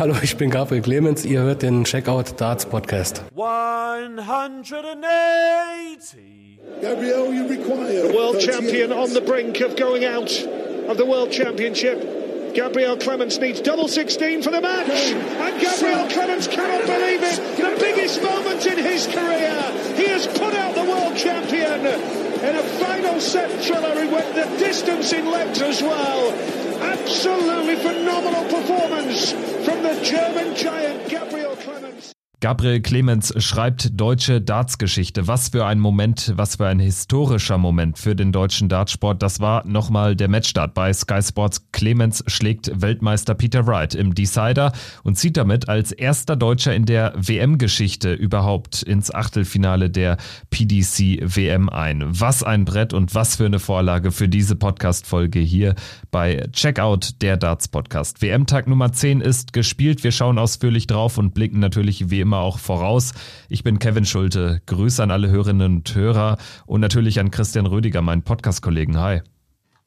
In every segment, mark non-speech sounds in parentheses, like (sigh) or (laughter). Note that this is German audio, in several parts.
Hallo, ich bin Gabriel Clemens. Ihr hört den Checkout Darts Podcast. 180. Gabriel, you require. The world champion on the brink of going out of the world championship. Gabriel Clemens needs double 16 for the match. And Gabriel Clemens cannot believe it. The biggest moment in his career. He has put out the world champion in a final set thriller. He went the distance in legs as well. Absolutely phenomenal performance from the German giant Gabriel Clemens. Gabriel Clemens schreibt deutsche Dartsgeschichte. Was für ein Moment, was für ein historischer Moment für den deutschen Dartsport. Das war nochmal der Matchstart bei Sky Sports. Clemens schlägt Weltmeister Peter Wright im Decider und zieht damit als erster Deutscher in der WM-Geschichte überhaupt ins Achtelfinale der PDC WM ein. Was ein Brett und was für eine Vorlage für diese Podcast-Folge hier bei Checkout der Darts Podcast. WM-Tag Nummer 10 ist gespielt. Wir schauen ausführlich drauf und blicken natürlich wie immer auch voraus. Ich bin Kevin Schulte. Grüße an alle Hörerinnen und Hörer und natürlich an Christian Rödiger, meinen Podcast-Kollegen. Hi.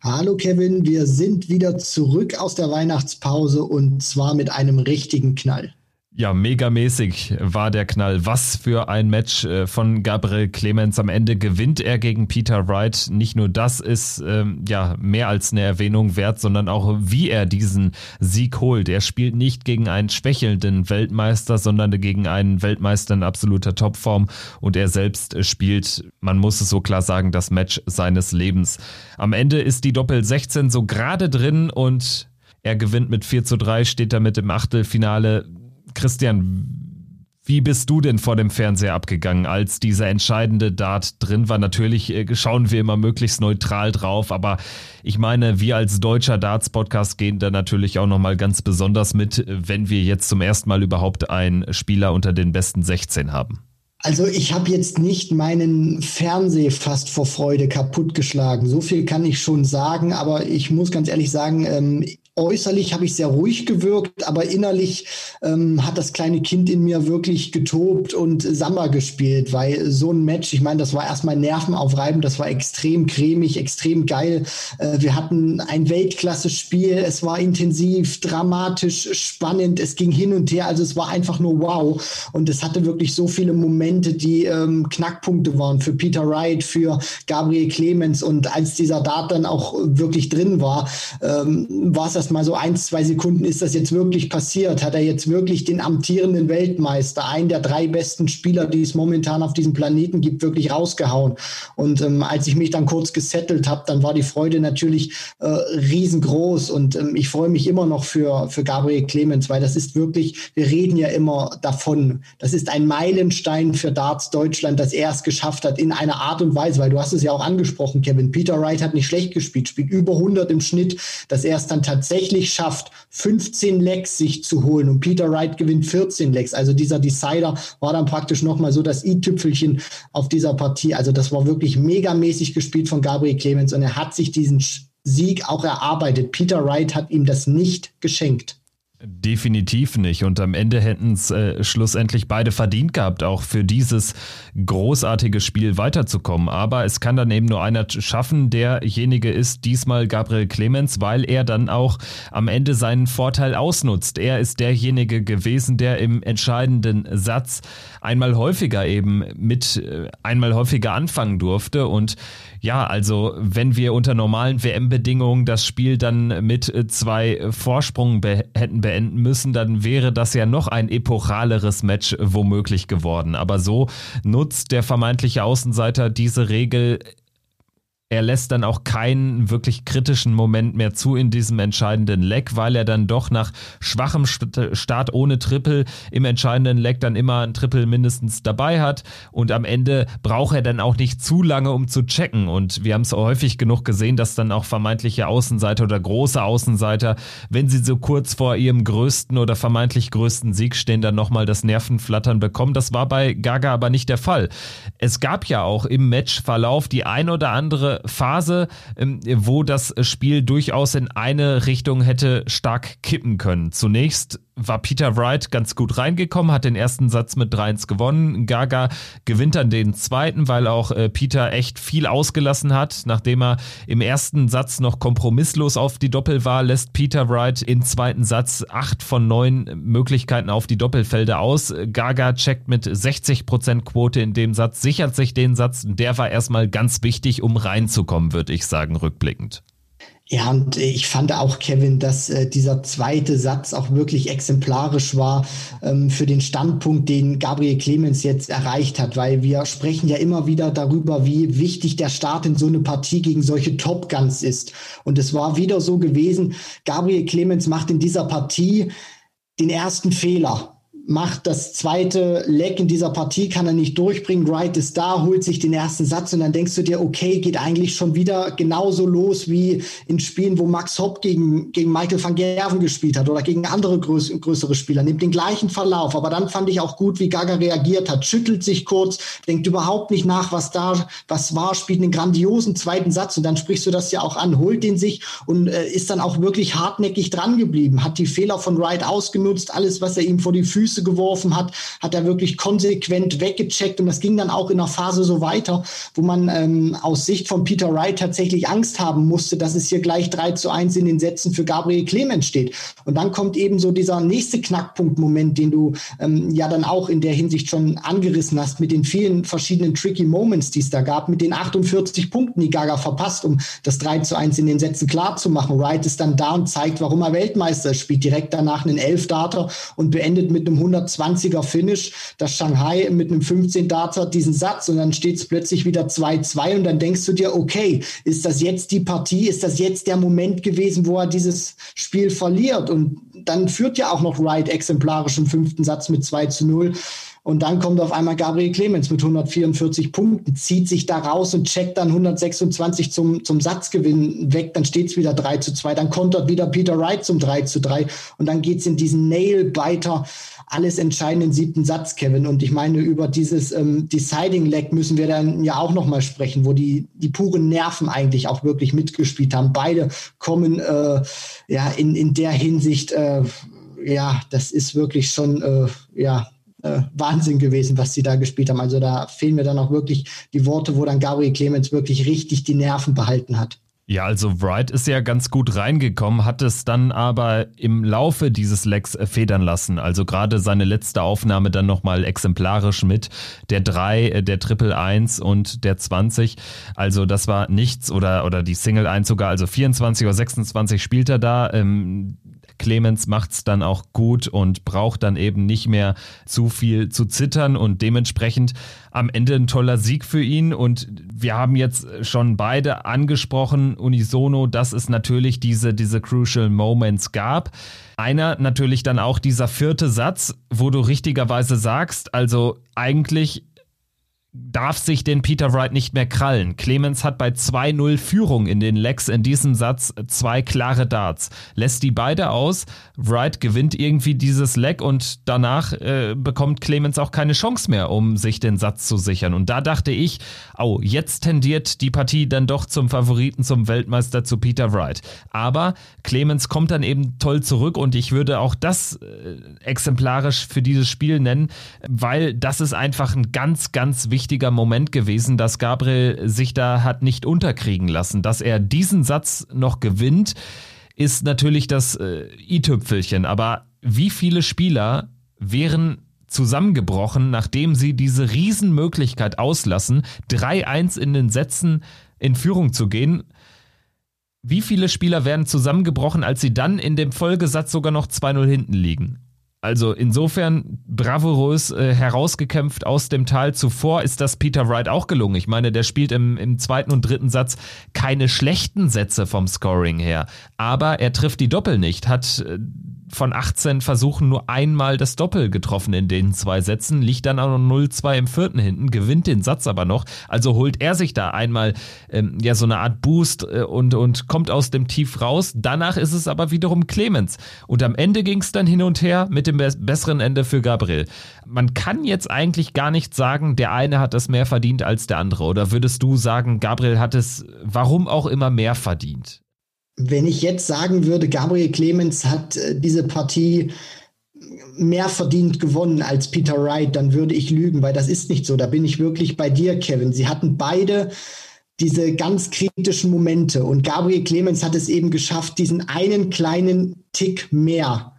Hallo Kevin, wir sind wieder zurück aus der Weihnachtspause und zwar mit einem richtigen Knall. Ja, megamäßig war der Knall. Was für ein Match äh, von Gabriel Clemens. Am Ende gewinnt er gegen Peter Wright. Nicht nur das ist ähm, ja mehr als eine Erwähnung wert, sondern auch wie er diesen Sieg holt. Er spielt nicht gegen einen schwächelnden Weltmeister, sondern gegen einen Weltmeister in absoluter Topform und er selbst spielt, man muss es so klar sagen, das Match seines Lebens. Am Ende ist die Doppel 16 so gerade drin und er gewinnt mit 4 zu 3, steht damit im Achtelfinale Christian, wie bist du denn vor dem Fernseher abgegangen, als dieser entscheidende Dart drin war? Natürlich äh, schauen wir immer möglichst neutral drauf, aber ich meine, wir als deutscher Darts-Podcast gehen da natürlich auch nochmal ganz besonders mit, wenn wir jetzt zum ersten Mal überhaupt einen Spieler unter den besten 16 haben. Also ich habe jetzt nicht meinen Fernseher fast vor Freude kaputtgeschlagen. So viel kann ich schon sagen, aber ich muss ganz ehrlich sagen, ähm, äußerlich habe ich sehr ruhig gewirkt, aber innerlich ähm, hat das kleine Kind in mir wirklich getobt und Samba gespielt, weil so ein Match, ich meine, das war erstmal nervenaufreibend, das war extrem cremig, extrem geil. Äh, wir hatten ein Weltklasse-Spiel, es war intensiv, dramatisch, spannend, es ging hin und her, also es war einfach nur wow. Und es hatte wirklich so viele Momente, die ähm, Knackpunkte waren für Peter Wright, für Gabriel Clemens. Und als dieser Dart dann auch wirklich drin war, ähm, war es das mal so ein, zwei Sekunden, ist das jetzt wirklich passiert? Hat er jetzt wirklich den amtierenden Weltmeister, einen der drei besten Spieler, die es momentan auf diesem Planeten gibt, wirklich rausgehauen? Und ähm, als ich mich dann kurz gesettelt habe, dann war die Freude natürlich äh, riesengroß. Und ähm, ich freue mich immer noch für, für Gabriel Clemens, weil das ist wirklich, wir reden ja immer davon, das ist ein Meilenstein für Darts Deutschland, dass er es geschafft hat in einer Art und Weise, weil du hast es ja auch angesprochen, Kevin. Peter Wright hat nicht schlecht gespielt, spielt über 100 im Schnitt, dass er es dann tatsächlich tatsächlich schafft, 15 Lecks sich zu holen und Peter Wright gewinnt 14 Lecks. Also dieser Decider war dann praktisch nochmal so das i-Tüpfelchen auf dieser Partie. Also das war wirklich megamäßig gespielt von Gabriel Clemens und er hat sich diesen Sieg auch erarbeitet. Peter Wright hat ihm das nicht geschenkt. Definitiv nicht. Und am Ende hätten es äh, schlussendlich beide verdient gehabt, auch für dieses großartige Spiel weiterzukommen. Aber es kann dann eben nur einer schaffen. Derjenige ist diesmal Gabriel Clemens, weil er dann auch am Ende seinen Vorteil ausnutzt. Er ist derjenige gewesen, der im entscheidenden Satz einmal häufiger eben mit äh, einmal häufiger anfangen durfte. Und ja, also wenn wir unter normalen WM-Bedingungen das Spiel dann mit äh, zwei Vorsprungen be hätten beenden müssen, dann wäre das ja noch ein epochaleres Match womöglich geworden. Aber so nutzt der vermeintliche Außenseiter diese Regel er lässt dann auch keinen wirklich kritischen Moment mehr zu in diesem entscheidenden Leck, weil er dann doch nach schwachem Start ohne Triple im entscheidenden Leck dann immer ein Triple mindestens dabei hat und am Ende braucht er dann auch nicht zu lange, um zu checken und wir haben es häufig genug gesehen, dass dann auch vermeintliche Außenseiter oder große Außenseiter, wenn sie so kurz vor ihrem größten oder vermeintlich größten Sieg stehen, dann nochmal das Nervenflattern bekommen. Das war bei Gaga aber nicht der Fall. Es gab ja auch im Matchverlauf die ein oder andere Phase, ähm, wo das Spiel durchaus in eine Richtung hätte stark kippen können. Zunächst war Peter Wright ganz gut reingekommen, hat den ersten Satz mit 3-1 gewonnen. Gaga gewinnt dann den zweiten, weil auch äh, Peter echt viel ausgelassen hat. Nachdem er im ersten Satz noch kompromisslos auf die Doppel war, lässt Peter Wright im zweiten Satz acht von neun Möglichkeiten auf die Doppelfelder aus. Gaga checkt mit 60% Quote in dem Satz, sichert sich den Satz. Der war erstmal ganz wichtig, um reinzukommen, würde ich sagen, rückblickend. Ja, und ich fand auch, Kevin, dass äh, dieser zweite Satz auch wirklich exemplarisch war ähm, für den Standpunkt, den Gabriel Clemens jetzt erreicht hat, weil wir sprechen ja immer wieder darüber, wie wichtig der Start in so eine Partie gegen solche Top Guns ist. Und es war wieder so gewesen, Gabriel Clemens macht in dieser Partie den ersten Fehler macht das zweite Leck in dieser Partie, kann er nicht durchbringen. Wright ist da, holt sich den ersten Satz und dann denkst du dir, okay, geht eigentlich schon wieder genauso los wie in Spielen, wo Max Hopp gegen, gegen Michael van Gerven gespielt hat oder gegen andere größ größere Spieler. Nimmt den gleichen Verlauf. Aber dann fand ich auch gut, wie Gaga reagiert hat, schüttelt sich kurz, denkt überhaupt nicht nach, was da, was war, spielt einen grandiosen zweiten Satz und dann sprichst du das ja auch an, holt den sich und äh, ist dann auch wirklich hartnäckig dran geblieben, hat die Fehler von Wright ausgenutzt, alles, was er ihm vor die Füße Füße geworfen hat, hat er wirklich konsequent weggecheckt und das ging dann auch in der Phase so weiter, wo man ähm, aus Sicht von Peter Wright tatsächlich Angst haben musste, dass es hier gleich 3 zu 1 in den Sätzen für Gabriel Clemens steht. Und dann kommt eben so dieser nächste Knackpunkt-Moment, den du ähm, ja dann auch in der Hinsicht schon angerissen hast, mit den vielen verschiedenen tricky Moments, die es da gab, mit den 48 Punkten, die Gaga verpasst, um das 3 zu 1 in den Sätzen klar zu machen. Wright ist dann da und zeigt, warum er Weltmeister ist, spielt direkt danach einen Elfdarter und beendet mit einem 120er Finish, dass Shanghai mit einem 15 Darts diesen Satz und dann steht es plötzlich wieder 2-2 und dann denkst du dir, okay, ist das jetzt die Partie, ist das jetzt der Moment gewesen, wo er dieses Spiel verliert und dann führt ja auch noch Wright exemplarisch im fünften Satz mit 2 zu 0. Und dann kommt auf einmal Gabriel Clemens mit 144 Punkten, zieht sich da raus und checkt dann 126 zum, zum Satzgewinn weg. Dann steht es wieder 3 zu 2. Dann kontert wieder Peter Wright zum 3 zu 3. Und dann geht es in diesen Nail-Biter alles entscheidenden siebten Satz, Kevin. Und ich meine, über dieses ähm, Deciding Leg müssen wir dann ja auch nochmal sprechen, wo die, die puren Nerven eigentlich auch wirklich mitgespielt haben. Beide kommen äh, ja in, in der Hinsicht, äh, ja, das ist wirklich schon, äh, ja, äh, Wahnsinn gewesen, was sie da gespielt haben. Also da fehlen mir dann auch wirklich die Worte, wo dann Gabriel Clemens wirklich richtig die Nerven behalten hat. Ja, also Wright ist ja ganz gut reingekommen, hat es dann aber im Laufe dieses Lecks äh, federn lassen. Also gerade seine letzte Aufnahme dann nochmal exemplarisch mit der 3, äh, der Triple 1 und der 20. Also das war nichts oder, oder die Single 1 sogar, also 24 oder 26 spielt er da. Ähm, Clemens macht's dann auch gut und braucht dann eben nicht mehr zu viel zu zittern und dementsprechend am Ende ein toller Sieg für ihn. Und wir haben jetzt schon beide angesprochen, unisono, dass es natürlich diese, diese Crucial Moments gab. Einer natürlich dann auch dieser vierte Satz, wo du richtigerweise sagst, also eigentlich darf sich den Peter Wright nicht mehr krallen. Clemens hat bei 2-0 Führung in den Lecks in diesem Satz zwei klare Darts. Lässt die beide aus. Wright gewinnt irgendwie dieses Leck und danach äh, bekommt Clemens auch keine Chance mehr, um sich den Satz zu sichern. Und da dachte ich, oh, jetzt tendiert die Partie dann doch zum Favoriten, zum Weltmeister, zu Peter Wright. Aber Clemens kommt dann eben toll zurück und ich würde auch das äh, exemplarisch für dieses Spiel nennen, weil das ist einfach ein ganz, ganz wichtiges wichtiger Moment gewesen, dass Gabriel sich da hat nicht unterkriegen lassen. Dass er diesen Satz noch gewinnt, ist natürlich das äh, i-Tüpfelchen. Aber wie viele Spieler wären zusammengebrochen, nachdem sie diese Riesenmöglichkeit auslassen, 3-1 in den Sätzen in Führung zu gehen? Wie viele Spieler werden zusammengebrochen, als sie dann in dem Folgesatz sogar noch 2-0 hinten liegen? Also insofern bravourös äh, herausgekämpft aus dem Tal. Zuvor ist das Peter Wright auch gelungen. Ich meine, der spielt im, im zweiten und dritten Satz keine schlechten Sätze vom Scoring her. Aber er trifft die Doppel nicht, hat äh, von 18 Versuchen nur einmal das Doppel getroffen in den zwei Sätzen, liegt dann auch noch 0-2 im vierten hinten, gewinnt den Satz aber noch. Also holt er sich da einmal ähm, ja so eine Art Boost äh, und, und kommt aus dem Tief raus. Danach ist es aber wiederum Clemens. Und am Ende ging es dann hin und her mit dem besseren Ende für Gabriel. Man kann jetzt eigentlich gar nicht sagen, der eine hat es mehr verdient als der andere. Oder würdest du sagen, Gabriel hat es warum auch immer mehr verdient? Wenn ich jetzt sagen würde, Gabriel Clemens hat äh, diese Partie mehr verdient gewonnen als Peter Wright, dann würde ich lügen, weil das ist nicht so. Da bin ich wirklich bei dir, Kevin. Sie hatten beide diese ganz kritischen Momente und Gabriel Clemens hat es eben geschafft, diesen einen kleinen Tick mehr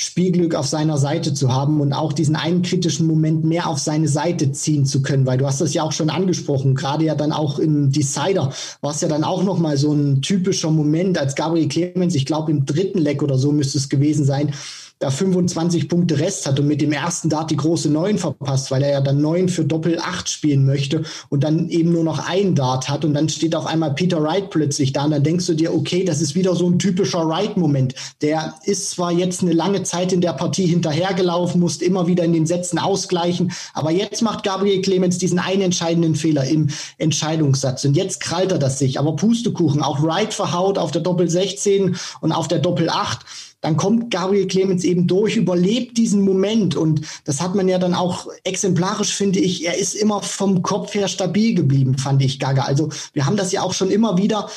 Spielglück auf seiner Seite zu haben und auch diesen einen kritischen Moment mehr auf seine Seite ziehen zu können, weil du hast das ja auch schon angesprochen, gerade ja dann auch im Decider war es ja dann auch noch mal so ein typischer Moment, als Gabriel Clemens, ich glaube im dritten Leck oder so müsste es gewesen sein, da 25 Punkte Rest hat und mit dem ersten Dart die große 9 verpasst, weil er ja dann 9 für Doppel 8 spielen möchte und dann eben nur noch ein Dart hat und dann steht auf einmal Peter Wright plötzlich da und dann denkst du dir, okay, das ist wieder so ein typischer Wright-Moment. Der ist zwar jetzt eine lange Zeit in der Partie hinterhergelaufen, musste immer wieder in den Sätzen ausgleichen, aber jetzt macht Gabriel Clemens diesen einen entscheidenden Fehler im Entscheidungssatz und jetzt krallt er das sich, aber Pustekuchen, auch Wright verhaut auf der Doppel 16 und auf der Doppel 8 dann kommt Gabriel Clemens eben durch, überlebt diesen Moment. Und das hat man ja dann auch exemplarisch, finde ich. Er ist immer vom Kopf her stabil geblieben, fand ich Gaga. Also wir haben das ja auch schon immer wieder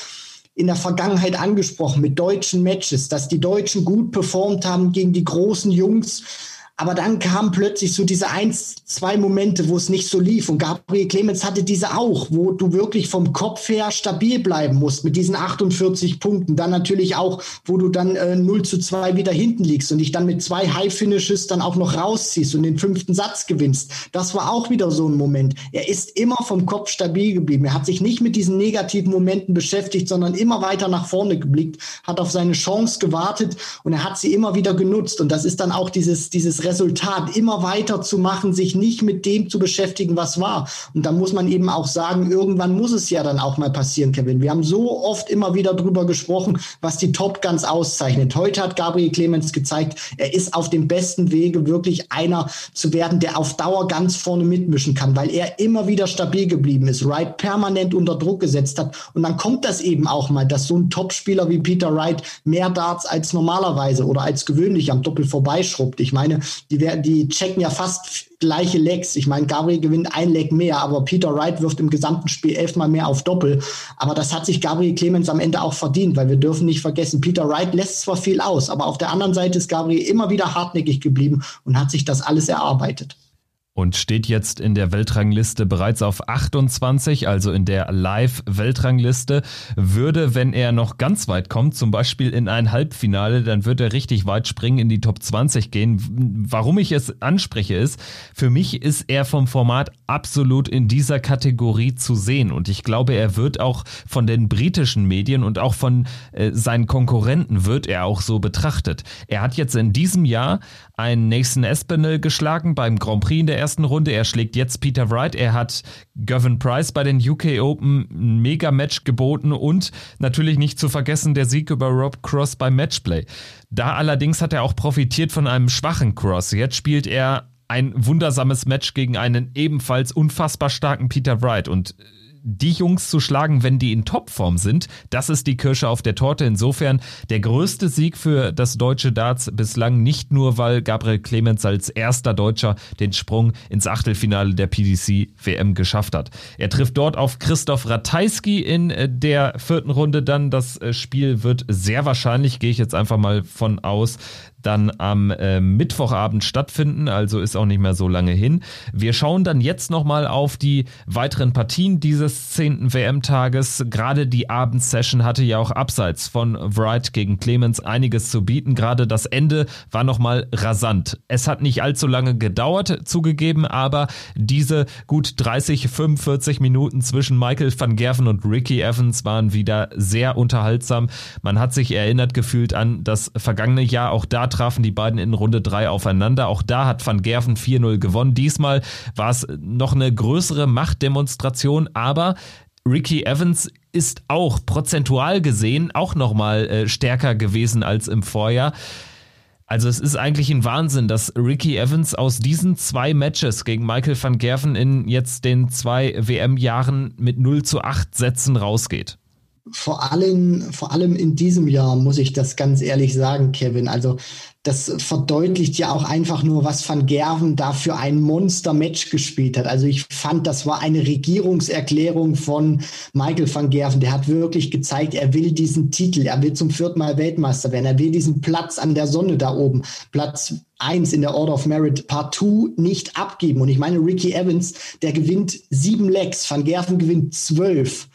in der Vergangenheit angesprochen mit deutschen Matches, dass die Deutschen gut performt haben gegen die großen Jungs aber dann kamen plötzlich so diese eins, zwei Momente, wo es nicht so lief. Und Gabriel Clemens hatte diese auch, wo du wirklich vom Kopf her stabil bleiben musst mit diesen 48 Punkten. Dann natürlich auch, wo du dann äh, 0 zu 2 wieder hinten liegst und dich dann mit zwei High Finishes dann auch noch rausziehst und den fünften Satz gewinnst. Das war auch wieder so ein Moment. Er ist immer vom Kopf stabil geblieben. Er hat sich nicht mit diesen negativen Momenten beschäftigt, sondern immer weiter nach vorne geblickt, hat auf seine Chance gewartet und er hat sie immer wieder genutzt. Und das ist dann auch dieses, dieses Resultat immer weiter zu machen, sich nicht mit dem zu beschäftigen, was war. Und da muss man eben auch sagen, irgendwann muss es ja dann auch mal passieren, Kevin. Wir haben so oft immer wieder drüber gesprochen, was die Top Guns auszeichnet. Heute hat Gabriel Clemens gezeigt, er ist auf dem besten Wege, wirklich einer zu werden, der auf Dauer ganz vorne mitmischen kann, weil er immer wieder stabil geblieben ist, Wright permanent unter Druck gesetzt hat. Und dann kommt das eben auch mal, dass so ein Topspieler wie Peter Wright mehr Darts als normalerweise oder als gewöhnlich am Doppel vorbeischrubbt. Ich meine, die, die checken ja fast gleiche Legs. Ich meine, Gabriel gewinnt ein Leg mehr, aber Peter Wright wirft im gesamten Spiel elfmal mehr auf Doppel. Aber das hat sich Gabriel Clemens am Ende auch verdient, weil wir dürfen nicht vergessen, Peter Wright lässt zwar viel aus, aber auf der anderen Seite ist Gabriel immer wieder hartnäckig geblieben und hat sich das alles erarbeitet und steht jetzt in der Weltrangliste bereits auf 28, also in der Live-Weltrangliste. Würde, wenn er noch ganz weit kommt, zum Beispiel in ein Halbfinale, dann wird er richtig weit springen, in die Top 20 gehen. Warum ich es anspreche, ist, für mich ist er vom Format absolut in dieser Kategorie zu sehen. Und ich glaube, er wird auch von den britischen Medien und auch von äh, seinen Konkurrenten wird er auch so betrachtet. Er hat jetzt in diesem Jahr einen Nathan Espinel geschlagen beim Grand Prix in der ersten Runde. Er schlägt jetzt Peter Wright. Er hat Gavin Price bei den UK Open ein Mega-Match geboten und natürlich nicht zu vergessen der Sieg über Rob Cross beim Matchplay. Da allerdings hat er auch profitiert von einem schwachen Cross. Jetzt spielt er ein wundersames Match gegen einen ebenfalls unfassbar starken Peter Wright und die Jungs zu schlagen, wenn die in Topform sind, das ist die Kirsche auf der Torte. Insofern der größte Sieg für das deutsche Darts bislang, nicht nur weil Gabriel Clemens als erster Deutscher den Sprung ins Achtelfinale der PDC WM geschafft hat. Er trifft dort auf Christoph Ratajski in äh, der vierten Runde dann. Das äh, Spiel wird sehr wahrscheinlich, gehe ich jetzt einfach mal von aus, dann am äh, Mittwochabend stattfinden, also ist auch nicht mehr so lange hin. Wir schauen dann jetzt nochmal auf die weiteren Partien dieses 10. WM-Tages. Gerade die Abendsession hatte ja auch abseits von Wright gegen Clemens einiges zu bieten. Gerade das Ende war nochmal rasant. Es hat nicht allzu lange gedauert, zugegeben, aber diese gut 30, 45 Minuten zwischen Michael van Gerven und Ricky Evans waren wieder sehr unterhaltsam. Man hat sich erinnert gefühlt an das vergangene Jahr. Auch da trafen die beiden in Runde 3 aufeinander. Auch da hat Van Gerven 4-0 gewonnen. Diesmal war es noch eine größere Machtdemonstration, aber Ricky Evans ist auch prozentual gesehen auch nochmal äh, stärker gewesen als im Vorjahr. Also es ist eigentlich ein Wahnsinn, dass Ricky Evans aus diesen zwei Matches gegen Michael van Gerven in jetzt den zwei WM-Jahren mit 0 zu 8 Sätzen rausgeht vor allem, vor allem in diesem Jahr muss ich das ganz ehrlich sagen, Kevin. Also das verdeutlicht ja auch einfach nur, was Van Gerven da für ein Monster-Match gespielt hat. Also ich fand, das war eine Regierungserklärung von Michael van Gerven. Der hat wirklich gezeigt, er will diesen Titel, er will zum vierten Mal Weltmeister werden, er will diesen Platz an der Sonne da oben, Platz 1 in der Order of Merit partout nicht abgeben. Und ich meine, Ricky Evans, der gewinnt sieben Legs, Van Gerven gewinnt zwölf.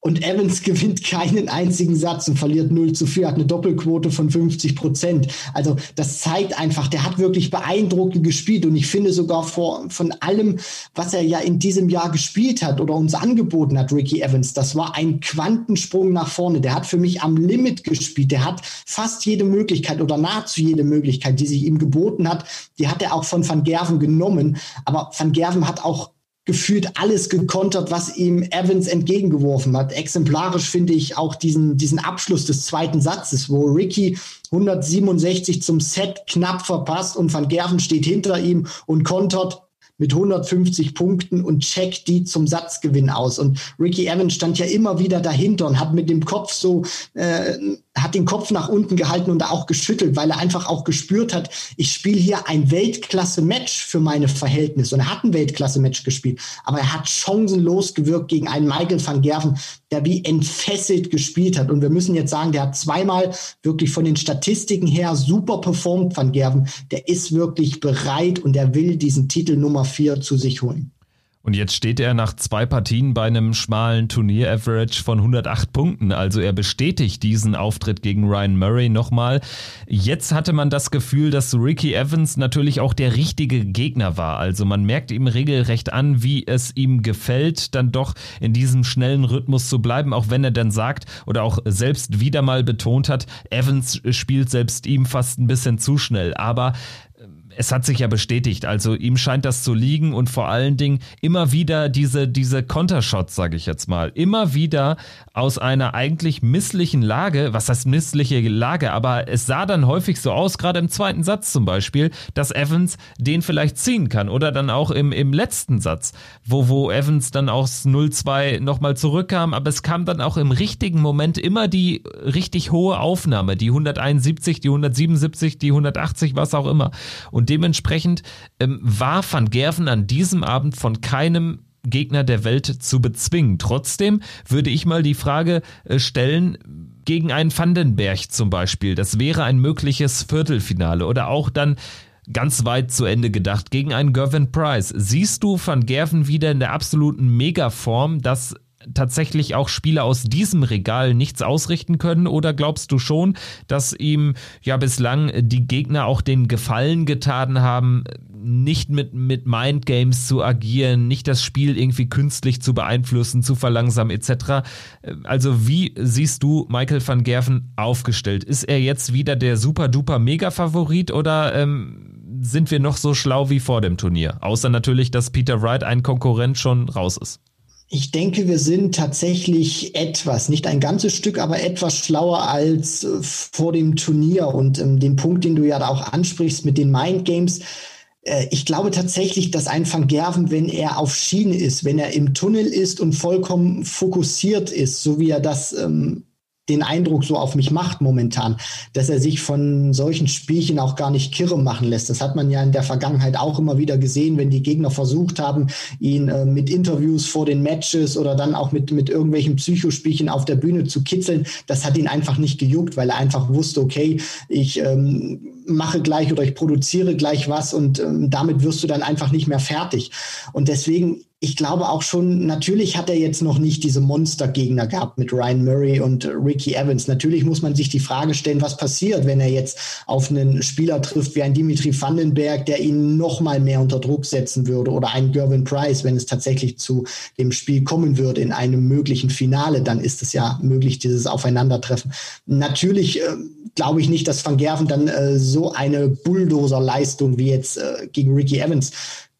Und Evans (laughs) gewinnt keinen einzigen Satz und verliert 0 zu 4, hat eine Doppelquote von 50 Prozent. Also das zeigt einfach, der hat wirklich beeindruckend gespielt. Und ich finde sogar vor, von allem, was er ja in diesem Jahr gespielt hat oder uns angeboten hat, Ricky Evans, das war ein Quantensprung nach vorne. Der hat für mich am Limit gespielt. Der hat fast jede Möglichkeit oder nahezu jede Möglichkeit, die sich ihm geboten hat, die hat er auch von Van Gerven genommen. Aber Van Gerven hat auch gefühlt alles gekontert, was ihm Evans entgegengeworfen hat. Exemplarisch finde ich auch diesen, diesen Abschluss des zweiten Satzes, wo Ricky 167 zum Set knapp verpasst und Van Gerven steht hinter ihm und kontert mit 150 Punkten und checkt die zum Satzgewinn aus. Und Ricky Evans stand ja immer wieder dahinter und hat mit dem Kopf so, äh, hat den Kopf nach unten gehalten und auch geschüttelt, weil er einfach auch gespürt hat, ich spiele hier ein Weltklasse-Match für meine Verhältnisse. Und er hat ein Weltklasse-Match gespielt, aber er hat chancenlos gewirkt gegen einen Michael van Gerven, der wie entfesselt gespielt hat. Und wir müssen jetzt sagen, der hat zweimal wirklich von den Statistiken her super performt, Van Gerven. Der ist wirklich bereit und er will diesen Titel Nummer vier zu sich holen. Und jetzt steht er nach zwei Partien bei einem schmalen Turnier-Average von 108 Punkten. Also er bestätigt diesen Auftritt gegen Ryan Murray nochmal. Jetzt hatte man das Gefühl, dass Ricky Evans natürlich auch der richtige Gegner war. Also man merkt ihm regelrecht an, wie es ihm gefällt, dann doch in diesem schnellen Rhythmus zu bleiben, auch wenn er dann sagt oder auch selbst wieder mal betont hat, Evans spielt selbst ihm fast ein bisschen zu schnell. Aber es hat sich ja bestätigt, also ihm scheint das zu liegen und vor allen Dingen immer wieder diese, diese Kontershots, sage ich jetzt mal, immer wieder aus einer eigentlich misslichen Lage, was heißt missliche Lage, aber es sah dann häufig so aus, gerade im zweiten Satz zum Beispiel, dass Evans den vielleicht ziehen kann oder dann auch im, im letzten Satz, wo, wo Evans dann aus 0-2 nochmal zurückkam, aber es kam dann auch im richtigen Moment immer die richtig hohe Aufnahme, die 171, die 177, die 180, was auch immer. Und dementsprechend ähm, war Van Gerven an diesem Abend von keinem Gegner der Welt zu bezwingen. Trotzdem würde ich mal die Frage äh, stellen, gegen einen Vandenberg zum Beispiel, das wäre ein mögliches Viertelfinale oder auch dann ganz weit zu Ende gedacht, gegen einen Gervin Price. Siehst du Van Gerven wieder in der absoluten Megaform, dass tatsächlich auch Spieler aus diesem Regal nichts ausrichten können? Oder glaubst du schon, dass ihm ja bislang die Gegner auch den Gefallen getan haben, nicht mit, mit Mindgames zu agieren, nicht das Spiel irgendwie künstlich zu beeinflussen, zu verlangsamen etc. Also wie siehst du Michael van Gerven aufgestellt? Ist er jetzt wieder der super duper Mega-Favorit oder ähm, sind wir noch so schlau wie vor dem Turnier? Außer natürlich, dass Peter Wright, ein Konkurrent, schon raus ist. Ich denke, wir sind tatsächlich etwas, nicht ein ganzes Stück, aber etwas schlauer als äh, vor dem Turnier. Und ähm, den Punkt, den du ja auch ansprichst mit den Mind Games, äh, ich glaube tatsächlich, dass ein Van Gerven, wenn er auf Schiene ist, wenn er im Tunnel ist und vollkommen fokussiert ist, so wie er das ähm, den Eindruck so auf mich macht momentan, dass er sich von solchen Spielchen auch gar nicht kirre machen lässt. Das hat man ja in der Vergangenheit auch immer wieder gesehen, wenn die Gegner versucht haben, ihn äh, mit Interviews vor den Matches oder dann auch mit, mit irgendwelchen Psychospielchen auf der Bühne zu kitzeln. Das hat ihn einfach nicht gejuckt, weil er einfach wusste, okay, ich ähm, mache gleich oder ich produziere gleich was und ähm, damit wirst du dann einfach nicht mehr fertig. Und deswegen ich glaube auch schon, natürlich hat er jetzt noch nicht diese Monstergegner gehabt mit Ryan Murray und Ricky Evans. Natürlich muss man sich die Frage stellen, was passiert, wenn er jetzt auf einen Spieler trifft wie ein Dimitri Vandenberg, der ihn noch mal mehr unter Druck setzen würde oder ein Gervin Price, wenn es tatsächlich zu dem Spiel kommen würde in einem möglichen Finale, dann ist es ja möglich, dieses Aufeinandertreffen. Natürlich äh, glaube ich nicht, dass Van Gerven dann äh, so eine Bulldozer-Leistung wie jetzt äh, gegen Ricky Evans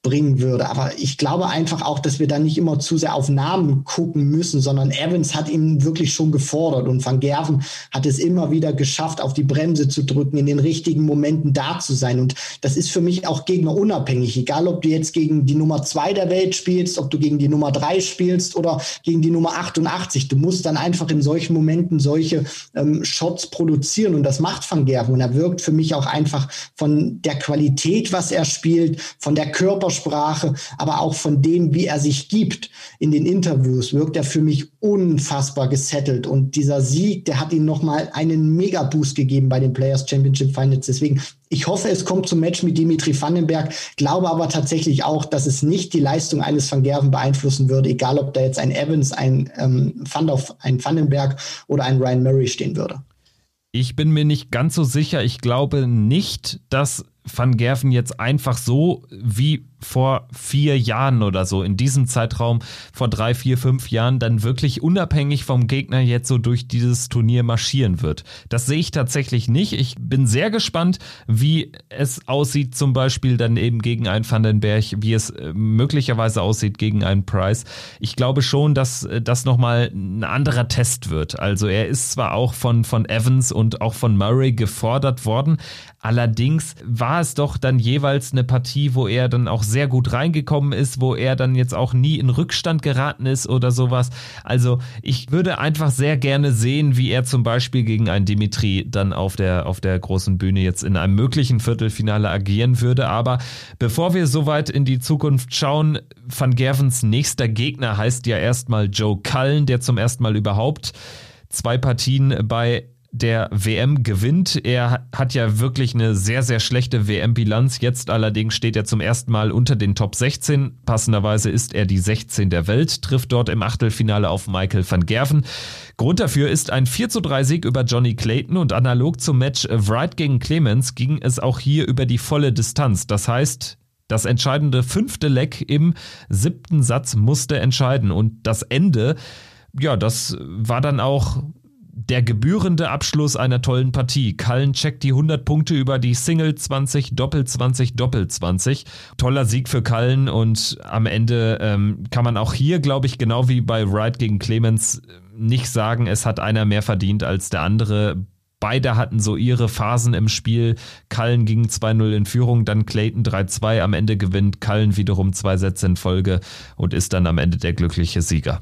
bringen würde. Aber ich glaube einfach auch, dass wir da nicht immer zu sehr auf Namen gucken müssen, sondern Evans hat ihn wirklich schon gefordert und Van Gerven hat es immer wieder geschafft, auf die Bremse zu drücken, in den richtigen Momenten da zu sein. Und das ist für mich auch gegnerunabhängig. Egal, ob du jetzt gegen die Nummer zwei der Welt spielst, ob du gegen die Nummer drei spielst oder gegen die Nummer 88. Du musst dann einfach in solchen Momenten solche ähm, Shots produzieren und das macht Van Gerven. Und er wirkt für mich auch einfach von der Qualität, was er spielt, von der Körper Körpersprache, aber auch von dem, wie er sich gibt in den Interviews, wirkt er für mich unfassbar gesettelt. Und dieser Sieg, der hat ihm nochmal einen Mega-Boost gegeben bei den Players Championship Finals. Deswegen, ich hoffe, es kommt zum Match mit Dimitri Vandenberg, glaube aber tatsächlich auch, dass es nicht die Leistung eines Van Gerven beeinflussen würde, egal ob da jetzt ein Evans, ein, ähm, Van, ein Vandenberg oder ein Ryan Murray stehen würde. Ich bin mir nicht ganz so sicher. Ich glaube nicht, dass Van Gerven jetzt einfach so wie vor vier Jahren oder so, in diesem Zeitraum vor drei, vier, fünf Jahren, dann wirklich unabhängig vom Gegner jetzt so durch dieses Turnier marschieren wird. Das sehe ich tatsächlich nicht. Ich bin sehr gespannt, wie es aussieht, zum Beispiel dann eben gegen einen Vandenberg, wie es äh, möglicherweise aussieht gegen einen Price. Ich glaube schon, dass äh, das nochmal ein anderer Test wird. Also er ist zwar auch von, von Evans und auch von Murray gefordert worden, allerdings war es doch dann jeweils eine Partie, wo er dann auch sehr gut reingekommen ist, wo er dann jetzt auch nie in Rückstand geraten ist oder sowas. Also ich würde einfach sehr gerne sehen, wie er zum Beispiel gegen einen Dimitri dann auf der, auf der großen Bühne jetzt in einem möglichen Viertelfinale agieren würde. Aber bevor wir soweit in die Zukunft schauen, Van Gervens nächster Gegner heißt ja erstmal Joe Cullen, der zum ersten Mal überhaupt zwei Partien bei der WM gewinnt. Er hat ja wirklich eine sehr, sehr schlechte WM-Bilanz. Jetzt allerdings steht er zum ersten Mal unter den Top 16. Passenderweise ist er die 16 der Welt, trifft dort im Achtelfinale auf Michael van Gerven. Grund dafür ist ein 4 zu 3 Sieg über Johnny Clayton und analog zum Match Wright gegen Clemens ging es auch hier über die volle Distanz. Das heißt, das entscheidende fünfte Leck im siebten Satz musste entscheiden und das Ende ja, das war dann auch der gebührende Abschluss einer tollen Partie. Cullen checkt die 100 Punkte über die Single 20, Doppel 20, Doppel 20. Toller Sieg für Cullen und am Ende ähm, kann man auch hier, glaube ich, genau wie bei Wright gegen Clemens nicht sagen, es hat einer mehr verdient als der andere. Beide hatten so ihre Phasen im Spiel. Cullen ging 2-0 in Führung, dann Clayton 3-2. Am Ende gewinnt Cullen wiederum zwei Sätze in Folge und ist dann am Ende der glückliche Sieger.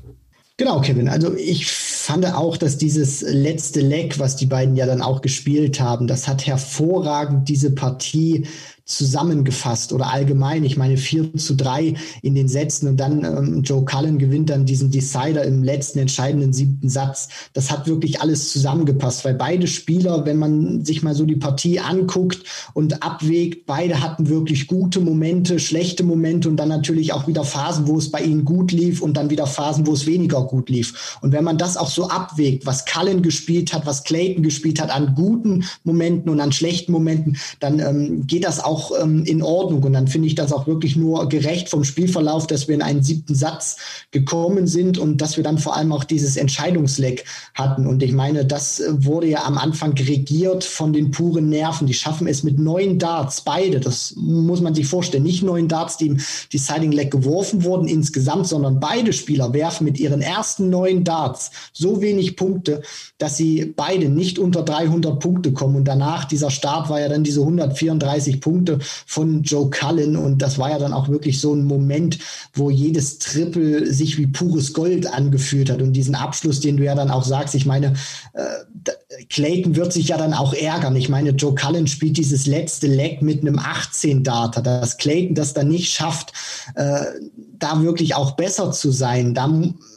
Genau, Kevin. Also ich fand auch, dass dieses letzte Leck, was die beiden ja dann auch gespielt haben, das hat hervorragend diese Partie zusammengefasst oder allgemein. Ich meine 4 zu 3 in den Sätzen und dann ähm, Joe Cullen gewinnt dann diesen Decider im letzten entscheidenden siebten Satz. Das hat wirklich alles zusammengepasst, weil beide Spieler, wenn man sich mal so die Partie anguckt und abwägt, beide hatten wirklich gute Momente, schlechte Momente und dann natürlich auch wieder Phasen, wo es bei ihnen gut lief und dann wieder Phasen, wo es weniger gut lief. Und wenn man das auch so abwägt, was Cullen gespielt hat, was Clayton gespielt hat an guten Momenten und an schlechten Momenten, dann ähm, geht das auch auch ähm, in Ordnung. Und dann finde ich das auch wirklich nur gerecht vom Spielverlauf, dass wir in einen siebten Satz gekommen sind und dass wir dann vor allem auch dieses Entscheidungsleck hatten. Und ich meine, das äh, wurde ja am Anfang regiert von den puren Nerven. Die schaffen es mit neun Darts, beide. Das muss man sich vorstellen. Nicht neun Darts, die im Deciding Leg geworfen wurden insgesamt, sondern beide Spieler werfen mit ihren ersten neun Darts so wenig Punkte, dass sie beide nicht unter 300 Punkte kommen. Und danach, dieser Start war ja dann diese 134 Punkte Punkte von Joe Cullen. Und das war ja dann auch wirklich so ein Moment, wo jedes Triple sich wie pures Gold angefühlt hat. Und diesen Abschluss, den du ja dann auch sagst, ich meine, äh, Clayton wird sich ja dann auch ärgern. Ich meine, Joe Cullen spielt dieses letzte Leck mit einem 18-Data. Dass Clayton das dann nicht schafft, äh, da wirklich auch besser zu sein, da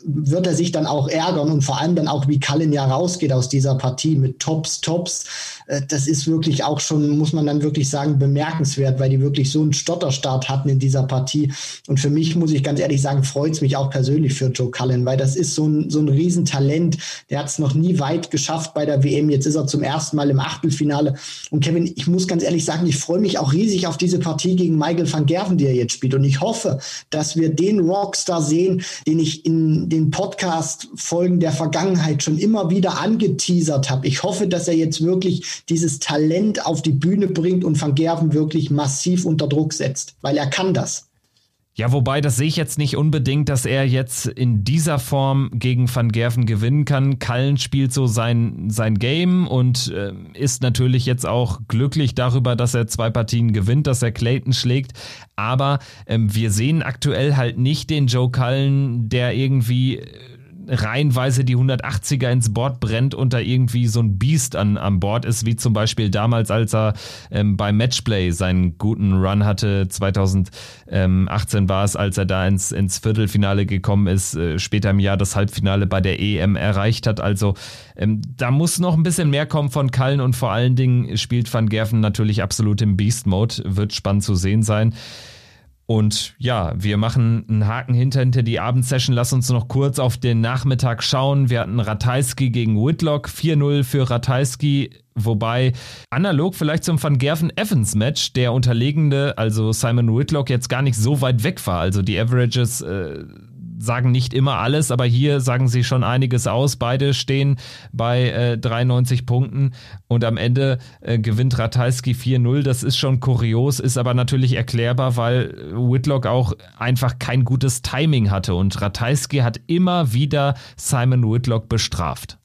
wird er sich dann auch ärgern und vor allem dann auch, wie Cullen ja rausgeht aus dieser Partie mit Tops, Tops. Äh, das ist wirklich auch schon, muss man dann wirklich sagen, bemerkenswert, weil die wirklich so einen Stotterstart hatten in dieser Partie. Und für mich, muss ich ganz ehrlich sagen, freut es mich auch persönlich für Joe Cullen, weil das ist so ein, so ein Riesentalent. Der hat es noch nie weit geschafft bei der WM. Jetzt ist er zum ersten Mal im Achtelfinale. Und Kevin, ich muss ganz ehrlich sagen, ich freue mich auch riesig auf diese Partie gegen Michael van Gerven, die er jetzt spielt. Und ich hoffe, dass wir den Rockstar sehen, den ich in den Podcast-Folgen der Vergangenheit schon immer wieder angeteasert habe. Ich hoffe, dass er jetzt wirklich dieses Talent auf die Bühne bringt und Van Gerven wirklich massiv unter Druck setzt, weil er kann das. Ja, wobei, das sehe ich jetzt nicht unbedingt, dass er jetzt in dieser Form gegen Van Gerven gewinnen kann. Kallen spielt so sein, sein Game und äh, ist natürlich jetzt auch glücklich darüber, dass er zwei Partien gewinnt, dass er Clayton schlägt. Aber ähm, wir sehen aktuell halt nicht den Joe Cullen, der irgendwie reihenweise die 180er ins Board brennt und da irgendwie so ein Biest an, an Bord ist, wie zum Beispiel damals, als er ähm, beim Matchplay seinen guten Run hatte. 2018 war es, als er da ins, ins Viertelfinale gekommen ist, äh, später im Jahr das Halbfinale bei der EM erreicht hat. Also ähm, da muss noch ein bisschen mehr kommen von Kallen und vor allen Dingen spielt Van Gerven natürlich absolut im Beast-Mode. Wird spannend zu sehen sein. Und ja, wir machen einen Haken hinter, hinter die Abendsession. Lass uns noch kurz auf den Nachmittag schauen. Wir hatten Ratajski gegen Whitlock, 4-0 für Ratajski. Wobei analog vielleicht zum Van Gerven Evans Match der Unterlegende, also Simon Whitlock, jetzt gar nicht so weit weg war. Also die Averages äh, sagen nicht immer alles, aber hier sagen sie schon einiges aus. Beide stehen bei äh, 93 Punkten und am Ende äh, gewinnt Ratajski 4-0. Das ist schon kurios, ist aber natürlich erklärbar, weil Whitlock auch einfach kein gutes Timing hatte und Ratajski hat immer wieder Simon Whitlock bestraft.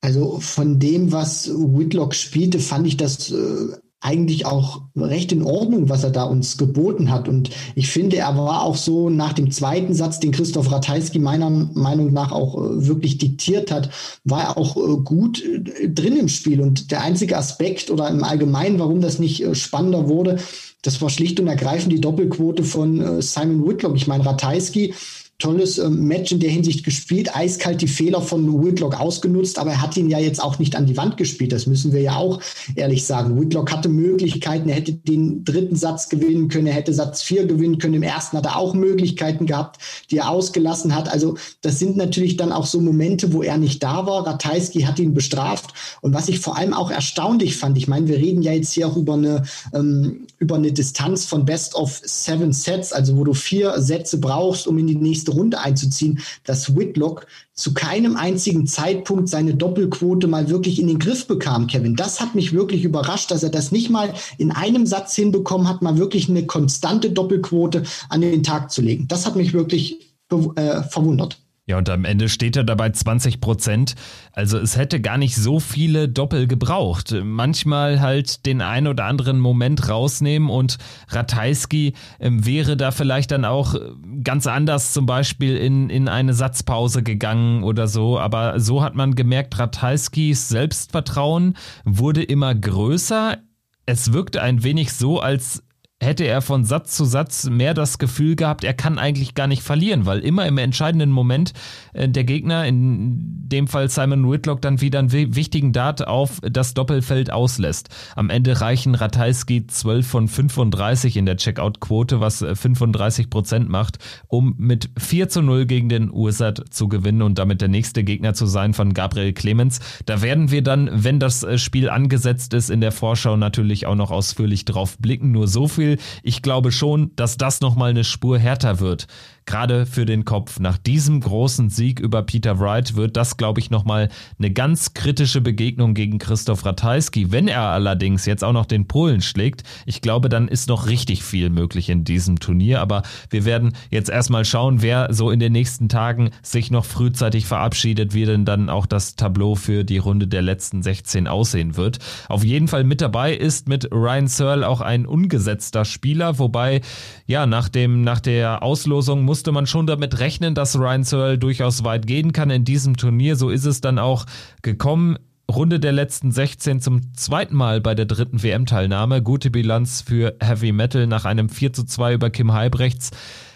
Also von dem, was Whitlock spielte, fand ich das äh, eigentlich auch recht in Ordnung, was er da uns geboten hat. Und ich finde, er war auch so nach dem zweiten Satz, den Christoph Ratajski meiner Meinung nach auch äh, wirklich diktiert hat, war er auch äh, gut äh, drin im Spiel. Und der einzige Aspekt oder im Allgemeinen, warum das nicht spannender wurde, das war schlicht und ergreifend die Doppelquote von Simon Whitlock. Ich meine, Ratajski tolles ähm, Match in der Hinsicht gespielt, eiskalt die Fehler von Whitlock ausgenutzt, aber er hat ihn ja jetzt auch nicht an die Wand gespielt. Das müssen wir ja auch ehrlich sagen. Whitlock hatte Möglichkeiten, er hätte den dritten Satz gewinnen können, er hätte Satz vier gewinnen können. Im ersten hat er auch Möglichkeiten gehabt, die er ausgelassen hat. Also das sind natürlich dann auch so Momente, wo er nicht da war. Ratajski hat ihn bestraft. Und was ich vor allem auch erstaunlich fand, ich meine, wir reden ja jetzt hier auch über eine, ähm, über eine Distanz von Best of Seven Sets, also wo du vier Sätze brauchst, um in die nächste Runde einzuziehen, dass Whitlock zu keinem einzigen Zeitpunkt seine Doppelquote mal wirklich in den Griff bekam, Kevin. Das hat mich wirklich überrascht, dass er das nicht mal in einem Satz hinbekommen hat, mal wirklich eine konstante Doppelquote an den Tag zu legen. Das hat mich wirklich äh, verwundert. Ja, und am Ende steht er dabei 20 Prozent. Also es hätte gar nicht so viele Doppel gebraucht. Manchmal halt den ein oder anderen Moment rausnehmen und Ratajski äh, wäre da vielleicht dann auch ganz anders zum Beispiel in, in eine Satzpause gegangen oder so. Aber so hat man gemerkt, Ratajskis Selbstvertrauen wurde immer größer. Es wirkte ein wenig so, als hätte er von Satz zu Satz mehr das Gefühl gehabt, er kann eigentlich gar nicht verlieren, weil immer im entscheidenden Moment äh, der Gegner, in dem Fall Simon Whitlock, dann wieder einen wichtigen Dart auf das Doppelfeld auslässt. Am Ende reichen Ratajski 12 von 35 in der Checkout-Quote, was 35 äh, Prozent macht, um mit 4 zu 0 gegen den USAT zu gewinnen und damit der nächste Gegner zu sein von Gabriel Clemens. Da werden wir dann, wenn das äh, Spiel angesetzt ist, in der Vorschau natürlich auch noch ausführlich drauf blicken. Nur so viel ich glaube schon, dass das nochmal eine Spur härter wird gerade für den Kopf. Nach diesem großen Sieg über Peter Wright wird das, glaube ich, nochmal eine ganz kritische Begegnung gegen Christoph Ratajski. Wenn er allerdings jetzt auch noch den Polen schlägt, ich glaube, dann ist noch richtig viel möglich in diesem Turnier. Aber wir werden jetzt erstmal schauen, wer so in den nächsten Tagen sich noch frühzeitig verabschiedet, wie denn dann auch das Tableau für die Runde der letzten 16 aussehen wird. Auf jeden Fall mit dabei ist mit Ryan Searle auch ein ungesetzter Spieler, wobei ja nach dem nach der Auslosung musste man schon damit rechnen, dass Ryan Searle durchaus weit gehen kann in diesem Turnier. So ist es dann auch gekommen. Runde der letzten 16 zum zweiten Mal bei der dritten WM-Teilnahme. Gute Bilanz für Heavy Metal nach einem 4 zu 2 über Kim Halbrechts.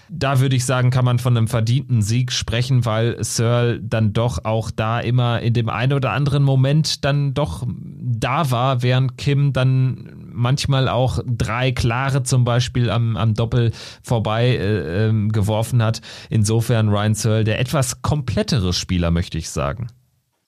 Da würde ich sagen, kann man von einem verdienten Sieg sprechen, weil Searle dann doch auch da immer in dem einen oder anderen Moment dann doch da war, während Kim dann manchmal auch drei klare zum Beispiel am, am Doppel vorbei äh, äh, geworfen hat. Insofern Ryan Searle der etwas komplettere Spieler, möchte ich sagen.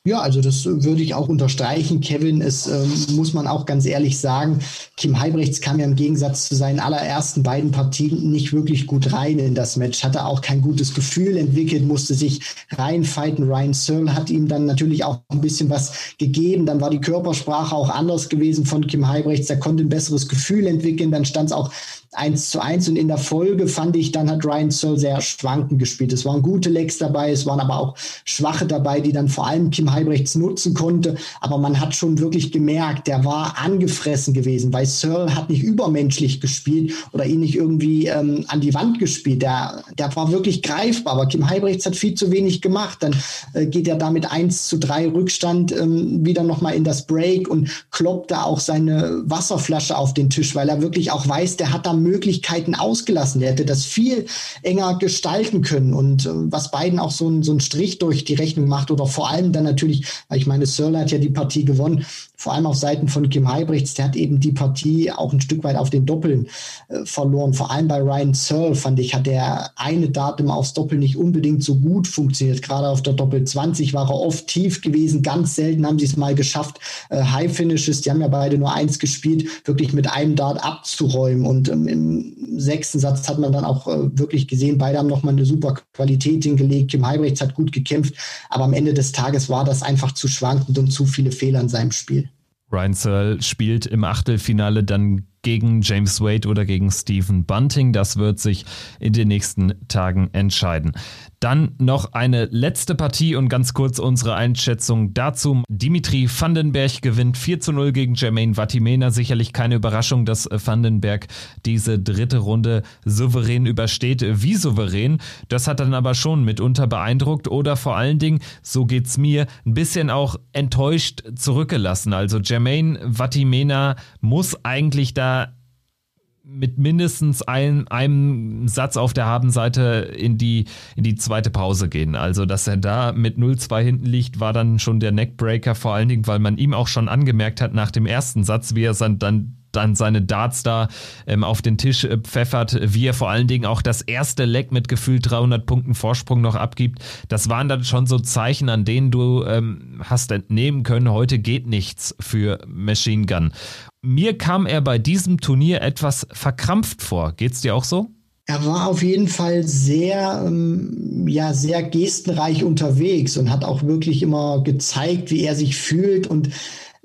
Ja, also das würde ich auch unterstreichen, Kevin. Es ähm, muss man auch ganz ehrlich sagen, Kim Heibrechts kam ja im Gegensatz zu seinen allerersten beiden Partien nicht wirklich gut rein in das Match, hatte auch kein gutes Gefühl entwickelt, musste sich reinfighten. Ryan Searle hat ihm dann natürlich auch ein bisschen was gegeben. Dann war die Körpersprache auch anders gewesen von Kim Heibrechts. Er konnte ein besseres Gefühl entwickeln. Dann stand es auch 1 zu 1 und in der Folge fand ich, dann hat Ryan Searle sehr schwankend gespielt. Es waren gute Legs dabei, es waren aber auch schwache dabei, die dann vor allem Kim Kim Heibrechts nutzen konnte. Aber man hat schon wirklich gemerkt, der war angefressen gewesen, weil Searle hat nicht übermenschlich gespielt oder ihn nicht irgendwie ähm, an die Wand gespielt. Der, der war wirklich greifbar. Aber Kim Heibrechts hat viel zu wenig gemacht. Dann äh, geht er damit eins zu drei Rückstand ähm, wieder nochmal in das Break und kloppt da auch seine Wasserflasche auf den Tisch, weil er wirklich auch weiß, der hat da Möglichkeiten ausgelassen. Der hätte das viel enger gestalten können und äh, was beiden auch so ein, so Strich durch die Rechnung macht oder vor allem dann natürlich, ich meine, Searle hat ja die Partie gewonnen, vor allem auf Seiten von Kim Heibrechts, der hat eben die Partie auch ein Stück weit auf den Doppeln äh, verloren. Vor allem bei Ryan Searle, fand ich, hat der eine Datum aufs Doppel nicht unbedingt so gut funktioniert. Gerade auf der Doppel 20 war er oft tief gewesen. Ganz selten haben sie es mal geschafft, äh, High Finishes, die haben ja beide nur eins gespielt, wirklich mit einem Dart abzuräumen. Und ähm, im sechsten Satz hat man dann auch äh, wirklich gesehen, beide haben nochmal eine super Qualität hingelegt. Kim Heibrechts hat gut gekämpft, aber am Ende des Tages war das einfach zu schwankend und zu viele Fehler in seinem Spiel. Ryan Searle spielt im Achtelfinale dann gegen James Wade oder gegen Stephen Bunting. Das wird sich in den nächsten Tagen entscheiden. Dann noch eine letzte Partie und ganz kurz unsere Einschätzung dazu. Dimitri Vandenberg gewinnt 4 zu 0 gegen Jermaine Vatimena. Sicherlich keine Überraschung, dass Vandenberg diese dritte Runde souverän übersteht. Wie souverän? Das hat dann aber schon mitunter beeindruckt oder vor allen Dingen, so geht's mir, ein bisschen auch enttäuscht zurückgelassen. Also Jermaine Vatimena muss eigentlich da mit mindestens ein, einem Satz auf der Habenseite in die, in die zweite Pause gehen. Also, dass er da mit 0-2 hinten liegt, war dann schon der Neckbreaker, vor allen Dingen, weil man ihm auch schon angemerkt hat nach dem ersten Satz, wie er dann dann seine Darts da ähm, auf den Tisch äh, pfeffert, wie er vor allen Dingen auch das erste Leck mit gefühlt 300 Punkten Vorsprung noch abgibt. Das waren dann schon so Zeichen, an denen du ähm, hast entnehmen können, heute geht nichts für Machine Gun. Mir kam er bei diesem Turnier etwas verkrampft vor. Geht's dir auch so? Er war auf jeden Fall sehr, ähm, ja, sehr gestenreich unterwegs und hat auch wirklich immer gezeigt, wie er sich fühlt und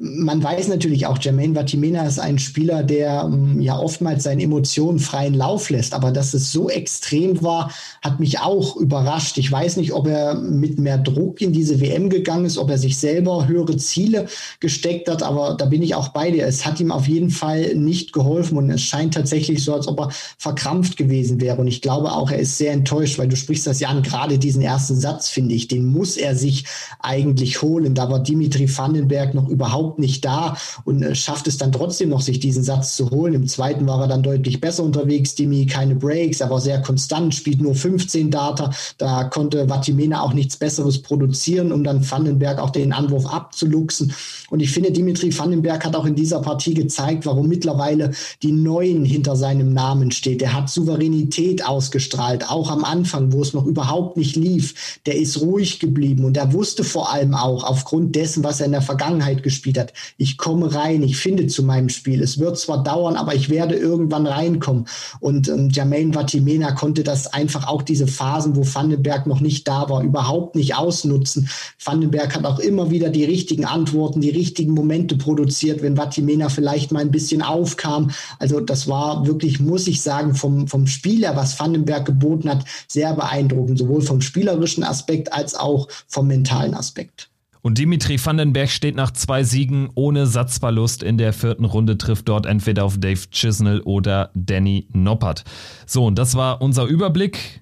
man weiß natürlich auch, Jermaine Vatimena ist ein Spieler, der ähm, ja oftmals seinen Emotionen freien Lauf lässt. Aber dass es so extrem war, hat mich auch überrascht. Ich weiß nicht, ob er mit mehr Druck in diese WM gegangen ist, ob er sich selber höhere Ziele gesteckt hat. Aber da bin ich auch bei dir. Es hat ihm auf jeden Fall nicht geholfen. Und es scheint tatsächlich so, als ob er verkrampft gewesen wäre. Und ich glaube auch, er ist sehr enttäuscht, weil du sprichst das ja an. Gerade diesen ersten Satz, finde ich, den muss er sich eigentlich holen. Da war Dimitri Vandenberg noch überhaupt überhaupt nicht da und äh, schafft es dann trotzdem noch, sich diesen Satz zu holen. Im zweiten war er dann deutlich besser unterwegs. Dimi keine Breaks, aber sehr konstant, spielt nur 15 Data. Da konnte Vatimena auch nichts Besseres produzieren, um dann Vandenberg auch den Anwurf abzuluxen. Und ich finde, Dimitri Vandenberg hat auch in dieser Partie gezeigt, warum mittlerweile die Neuen hinter seinem Namen steht. Er hat Souveränität ausgestrahlt, auch am Anfang, wo es noch überhaupt nicht lief. Der ist ruhig geblieben und er wusste vor allem auch aufgrund dessen, was er in der Vergangenheit gespielt hat. Ich komme rein, ich finde zu meinem Spiel. Es wird zwar dauern, aber ich werde irgendwann reinkommen. Und ähm, Jermaine Vatimena konnte das einfach auch diese Phasen, wo Vandenberg noch nicht da war, überhaupt nicht ausnutzen. Vandenberg hat auch immer wieder die richtigen Antworten, die richtigen Momente produziert, wenn Vatimena vielleicht mal ein bisschen aufkam. Also das war wirklich, muss ich sagen, vom, vom Spieler, was Vandenberg geboten hat, sehr beeindruckend, sowohl vom spielerischen Aspekt als auch vom mentalen Aspekt. Und Dimitri Vandenberg steht nach zwei Siegen ohne Satzverlust in der vierten Runde, trifft dort entweder auf Dave Chisnell oder Danny Noppert. So, und das war unser Überblick.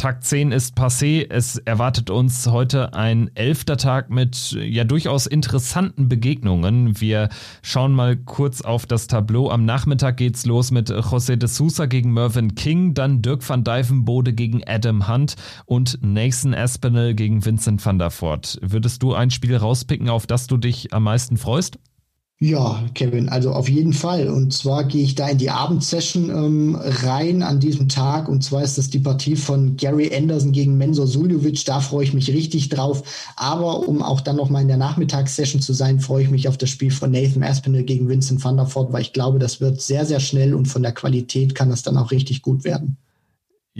Tag 10 ist passé. Es erwartet uns heute ein elfter Tag mit ja durchaus interessanten Begegnungen. Wir schauen mal kurz auf das Tableau. Am Nachmittag geht's los mit José de Sousa gegen Mervyn King, dann Dirk van Dijvenbode gegen Adam Hunt und Nathan Aspinall gegen Vincent van der Voort. Würdest du ein Spiel rauspicken, auf das du dich am meisten freust? Ja, Kevin, also auf jeden Fall. Und zwar gehe ich da in die Abendsession ähm, rein an diesem Tag. Und zwar ist das die Partie von Gary Anderson gegen Mensur Suljovic. Da freue ich mich richtig drauf. Aber um auch dann nochmal in der Nachmittagssession zu sein, freue ich mich auf das Spiel von Nathan Aspinall gegen Vincent van der Voort, weil ich glaube, das wird sehr, sehr schnell und von der Qualität kann das dann auch richtig gut werden.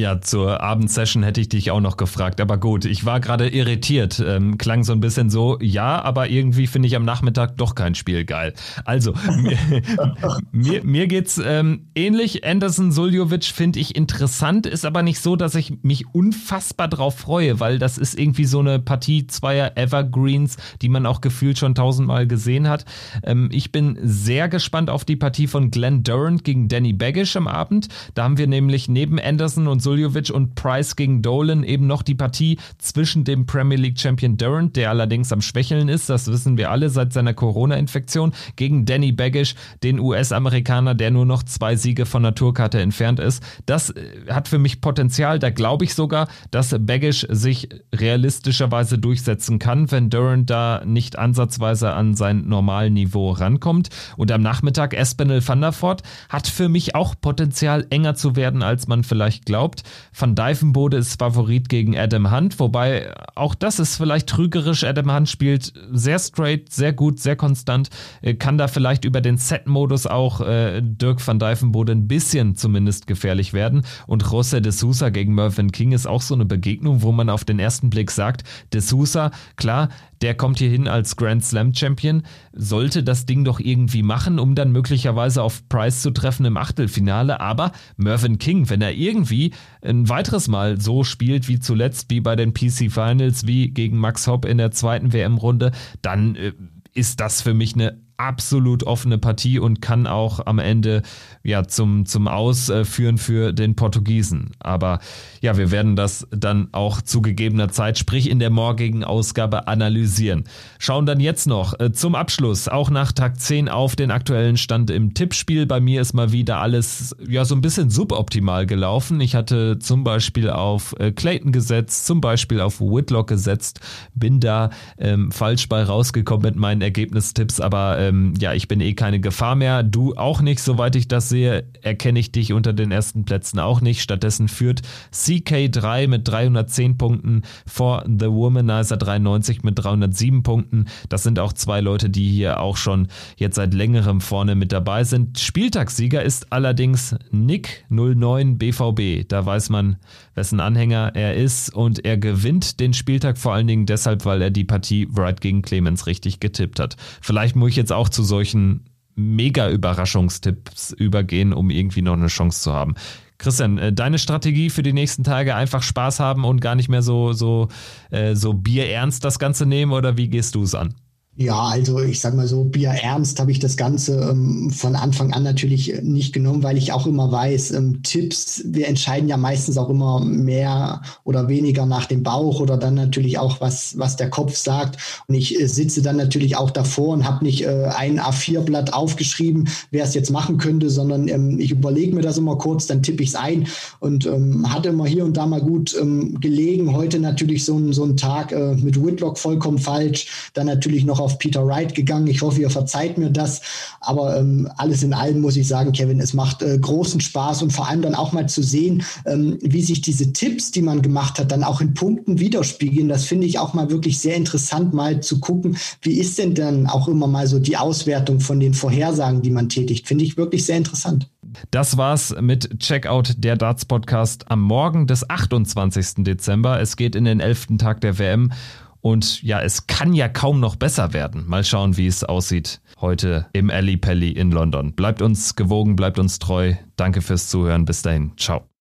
Ja, zur Abendsession hätte ich dich auch noch gefragt, aber gut, ich war gerade irritiert. Ähm, klang so ein bisschen so, ja, aber irgendwie finde ich am Nachmittag doch kein Spiel geil. Also, mir, (laughs) mir, mir geht's ähm, ähnlich. Anderson Suljovic finde ich interessant, ist aber nicht so, dass ich mich unfassbar drauf freue, weil das ist irgendwie so eine Partie zweier Evergreens, die man auch gefühlt schon tausendmal gesehen hat. Ähm, ich bin sehr gespannt auf die Partie von Glenn Durant gegen Danny Baggish am Abend. Da haben wir nämlich neben Anderson und Suljovic und Price gegen Dolan eben noch die Partie zwischen dem Premier League Champion Durant, der allerdings am Schwächeln ist, das wissen wir alle seit seiner Corona-Infektion, gegen Danny Baggish, den US-Amerikaner, der nur noch zwei Siege von der Tourkarte entfernt ist. Das äh, hat für mich Potenzial, da glaube ich sogar, dass Baggish sich realistischerweise durchsetzen kann, wenn Durant da nicht ansatzweise an sein normalen Niveau rankommt. Und am Nachmittag Espinel van der Voort hat für mich auch Potenzial, enger zu werden, als man vielleicht glaubt. Van Dijvenbode ist Favorit gegen Adam Hunt, wobei auch das ist vielleicht trügerisch. Adam Hunt spielt sehr straight, sehr gut, sehr konstant, äh, kann da vielleicht über den Set-Modus auch äh, Dirk van Dijvenbode ein bisschen zumindest gefährlich werden. Und José de Sousa gegen Mervyn King ist auch so eine Begegnung, wo man auf den ersten Blick sagt, de Sousa, klar, der kommt hier hin als Grand Slam Champion, sollte das Ding doch irgendwie machen, um dann möglicherweise auf Price zu treffen im Achtelfinale. Aber Mervyn King, wenn er irgendwie ein weiteres Mal so spielt wie zuletzt, wie bei den PC Finals, wie gegen Max Hopp in der zweiten WM-Runde, dann äh, ist das für mich eine absolut offene Partie und kann auch am Ende ja zum, zum Ausführen für den Portugiesen. Aber ja, wir werden das dann auch zu gegebener Zeit, sprich in der morgigen Ausgabe analysieren. Schauen dann jetzt noch äh, zum Abschluss, auch nach Tag 10 auf den aktuellen Stand im Tippspiel. Bei mir ist mal wieder alles ja so ein bisschen suboptimal gelaufen. Ich hatte zum Beispiel auf äh, Clayton gesetzt, zum Beispiel auf Whitlock gesetzt, bin da ähm, falsch bei rausgekommen mit meinen Ergebnistipps, aber äh, ähm, ja, ich bin eh keine Gefahr mehr. Du auch nicht, soweit ich das sehe, erkenne ich dich unter den ersten Plätzen auch nicht. Stattdessen führt CK3 mit 310 Punkten vor The Womanizer 93 mit 307 Punkten. Das sind auch zwei Leute, die hier auch schon jetzt seit längerem vorne mit dabei sind. Spieltagssieger ist allerdings Nick 09 BVB. Da weiß man, wessen Anhänger er ist und er gewinnt den Spieltag vor allen Dingen deshalb, weil er die Partie Wright gegen Clemens richtig getippt hat. Vielleicht muss ich jetzt auch zu solchen Mega-Überraschungstipps übergehen, um irgendwie noch eine Chance zu haben. Christian, äh, deine Strategie für die nächsten Tage einfach Spaß haben und gar nicht mehr so, so, äh, so bierernst das Ganze nehmen oder wie gehst du es an? Ja, also ich sag mal so, Bier ernst habe ich das Ganze ähm, von Anfang an natürlich nicht genommen, weil ich auch immer weiß, ähm, Tipps, wir entscheiden ja meistens auch immer mehr oder weniger nach dem Bauch oder dann natürlich auch, was, was der Kopf sagt. Und ich äh, sitze dann natürlich auch davor und habe nicht äh, ein A4-Blatt aufgeschrieben, wer es jetzt machen könnte, sondern ähm, ich überlege mir das immer kurz, dann tippe ich es ein und ähm, hatte immer hier und da mal gut ähm, gelegen. Heute natürlich so ein, so ein Tag äh, mit Whitlock vollkommen falsch, dann natürlich noch auf auf Peter Wright gegangen. Ich hoffe, ihr verzeiht mir das. Aber ähm, alles in allem muss ich sagen, Kevin, es macht äh, großen Spaß und vor allem dann auch mal zu sehen, ähm, wie sich diese Tipps, die man gemacht hat, dann auch in Punkten widerspiegeln. Das finde ich auch mal wirklich sehr interessant, mal zu gucken, wie ist denn dann auch immer mal so die Auswertung von den Vorhersagen, die man tätigt. Finde ich wirklich sehr interessant. Das war's mit Checkout der Darts Podcast am Morgen des 28. Dezember. Es geht in den 11. Tag der WM und ja, es kann ja kaum noch besser werden. Mal schauen, wie es aussieht heute im Ali Pelli in London. Bleibt uns gewogen, bleibt uns treu. Danke fürs Zuhören. Bis dahin. Ciao.